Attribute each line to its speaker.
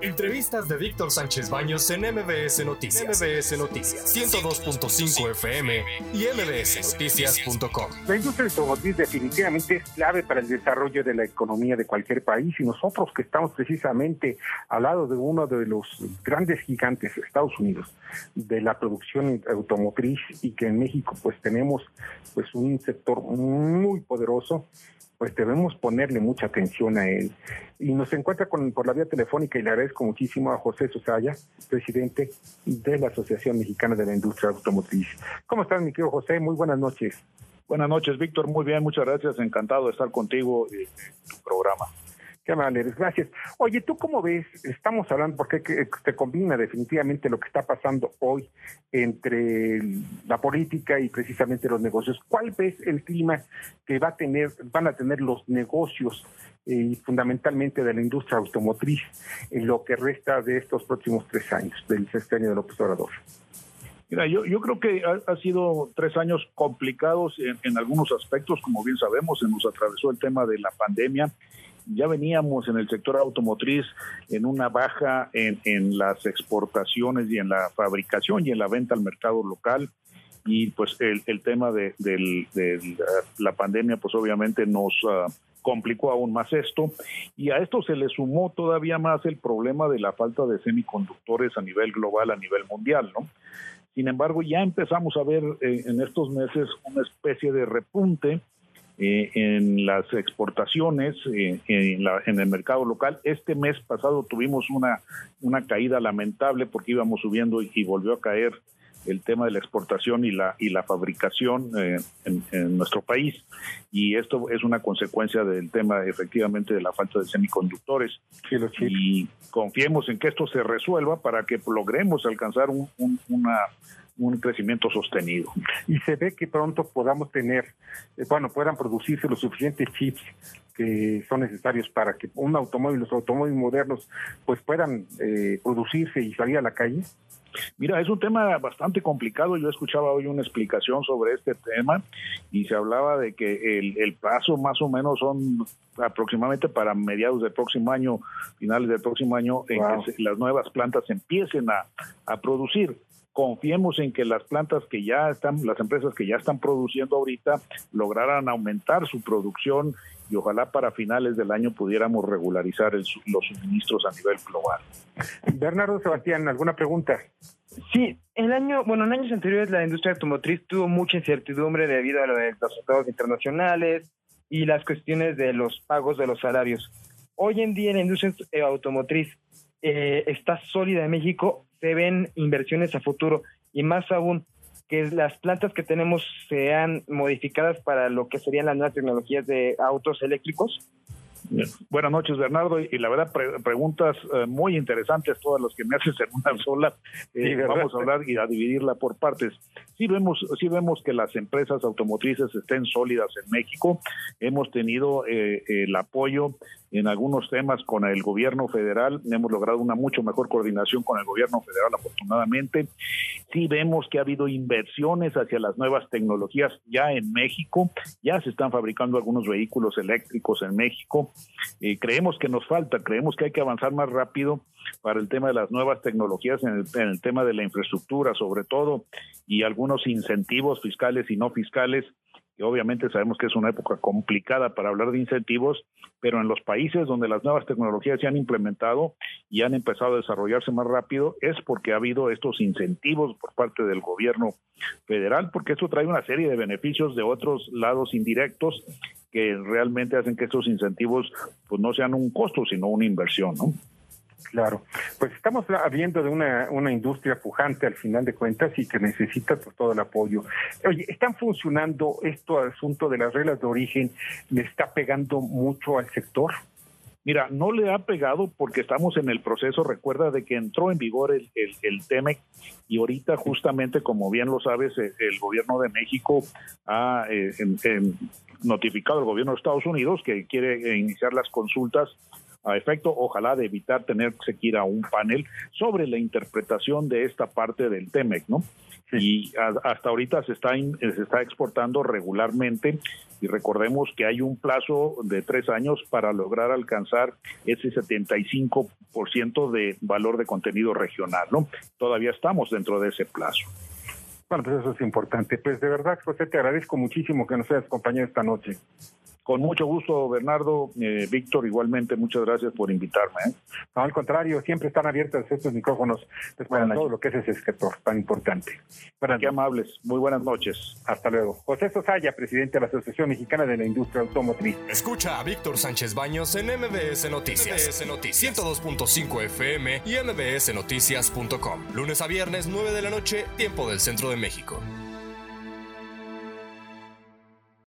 Speaker 1: Entrevistas de Víctor Sánchez Baños en MBS Noticias. MBS Noticias 102.5 FM y mbsnoticias.com.
Speaker 2: La industria automotriz definitivamente es clave para el desarrollo de la economía de cualquier país y nosotros que estamos precisamente al lado de uno de los grandes gigantes, Estados Unidos, de la producción automotriz y que en México pues tenemos pues un sector muy poderoso pues debemos ponerle mucha atención a él. Y nos encuentra con, por la vía telefónica y le agradezco muchísimo a José Susaya, presidente de la Asociación Mexicana de la Industria Automotriz. ¿Cómo estás, mi querido José? Muy buenas noches.
Speaker 3: Buenas noches, Víctor. Muy bien, muchas gracias. Encantado de estar contigo en tu programa.
Speaker 2: Qué gracias. Oye, ¿tú cómo ves? Estamos hablando, porque te combina definitivamente lo que está pasando hoy entre la política y precisamente los negocios. ¿Cuál ves el clima que va a tener, van a tener los negocios y eh, fundamentalmente de la industria automotriz en lo que resta de estos próximos tres años del sexenio del observador?
Speaker 3: Mira, yo, yo creo que ha, sido tres años complicados en, algunos aspectos, como bien sabemos, se nos atravesó el tema de la pandemia ya veníamos en el sector automotriz en una baja en, en las exportaciones y en la fabricación y en la venta al mercado local y pues el, tema de, la pandemia pues obviamente nos ah, complicó aún más esto y a esto se le sumó todavía más el problema de la falta de semiconductores a nivel global, a nivel mundial, ¿no? Sin embargo, ya empezamos a ver eh, en estos meses una especie de repunte eh, en las exportaciones eh, en, la, en, el mercado local. Este mes pasado tuvimos una, una caída lamentable porque íbamos subiendo y, volvió a caer el tema de la exportación y la y la fabricación eh, en, nuestro país. Y esto es una consecuencia del tema efectivamente de la falta de semiconductores. Y confiemos en que esto se resuelva para que logremos alcanzar un, una un crecimiento sostenido.
Speaker 2: Y se ve que pronto podamos tener, eh, bueno, puedan producirse los suficientes chips que son necesarios para que un automóvil, los automóviles modernos, pues puedan eh, producirse y salir a la calle.
Speaker 3: Mira, es un tema bastante complicado. Yo escuchaba hoy una explicación sobre este tema y se hablaba de que el, el plazo más o menos son aproximadamente para mediados del próximo año, finales del próximo año, en que las nuevas plantas empiecen a, a producir confiemos en que las plantas que ya están, las empresas que ya están produciendo ahorita, lograran aumentar su producción y ojalá para finales del año pudiéramos regularizar los suministros a nivel global.
Speaker 2: Bernardo Sebastián, ¿alguna pregunta?
Speaker 4: Sí, el año, bueno, en años anteriores la industria automotriz tuvo mucha incertidumbre debido a lo de los tratados internacionales y las cuestiones de los pagos de los salarios. Hoy en día la industria automotriz eh, está sólida en México se ven inversiones a futuro y más aún que las plantas que tenemos sean modificadas para lo que serían las nuevas tecnologías de autos eléctricos
Speaker 3: Buenas noches, Bernardo. Y la verdad, preguntas eh, muy interesantes, todas las que me haces en una sola. Eh, vamos a hablar y a dividirla por partes. Sí vemos, sí vemos que las empresas automotrices estén sólidas en México. Hemos tenido eh, el apoyo en algunos temas con el gobierno federal. Hemos logrado una mucho mejor coordinación con el gobierno federal, afortunadamente. Sí vemos que ha habido inversiones hacia las nuevas tecnologías ya en México. Ya se están fabricando algunos vehículos eléctricos en México. Eh, creemos que nos falta, creemos que hay que avanzar más rápido para el tema de las nuevas tecnologías, en el, en el tema de la infraestructura sobre todo, y algunos incentivos fiscales y no fiscales obviamente sabemos que es una época complicada para hablar de incentivos, pero en los países donde las nuevas tecnologías se han implementado y han empezado a desarrollarse más rápido, es porque ha habido estos incentivos por parte del gobierno federal, porque esto trae una serie de beneficios de otros lados indirectos que realmente hacen que estos incentivos pues no sean un costo, sino una inversión, ¿no?
Speaker 2: Claro, pues estamos hablando de una, una industria pujante al final de cuentas y que necesita pues, todo el apoyo. Oye, ¿están funcionando esto asunto de las reglas de origen? ¿Le está pegando mucho al sector?
Speaker 3: Mira, no le ha pegado porque estamos en el proceso, recuerda de que entró en vigor el, el, TEMEC y ahorita justamente, como bien lo sabes, el, el gobierno de México ha eh, notificado al gobierno de Estados Unidos que quiere iniciar las consultas a efecto, ojalá, de evitar tener que ir a un panel sobre la interpretación de esta parte del TEMEC, ¿no? Y hasta ahorita se está, se está exportando regularmente y recordemos que hay un plazo de tres años para lograr alcanzar ese 75% de valor de contenido regional, ¿no? Todavía estamos dentro de ese plazo.
Speaker 2: Bueno, pues eso es importante. Pues de verdad, José, te agradezco muchísimo que nos hayas acompañado esta noche.
Speaker 3: Con mucho gusto, Bernardo. Eh, Víctor, igualmente, muchas gracias por invitarme. ¿eh?
Speaker 2: No, al contrario, siempre están abiertos estos micrófonos pues, para todo lo que es ese sector tan importante.
Speaker 3: Qué amables. Muy buenas noches.
Speaker 2: Hasta luego. José Sosaya, presidente de la Asociación Mexicana de la Industria Automotriz.
Speaker 1: Escucha a Víctor Sánchez Baños en MBS Noticias. MBS Noticias 102.5 FM y MBSNoticias.com. Lunes a viernes, 9 de la noche, tiempo del centro de México.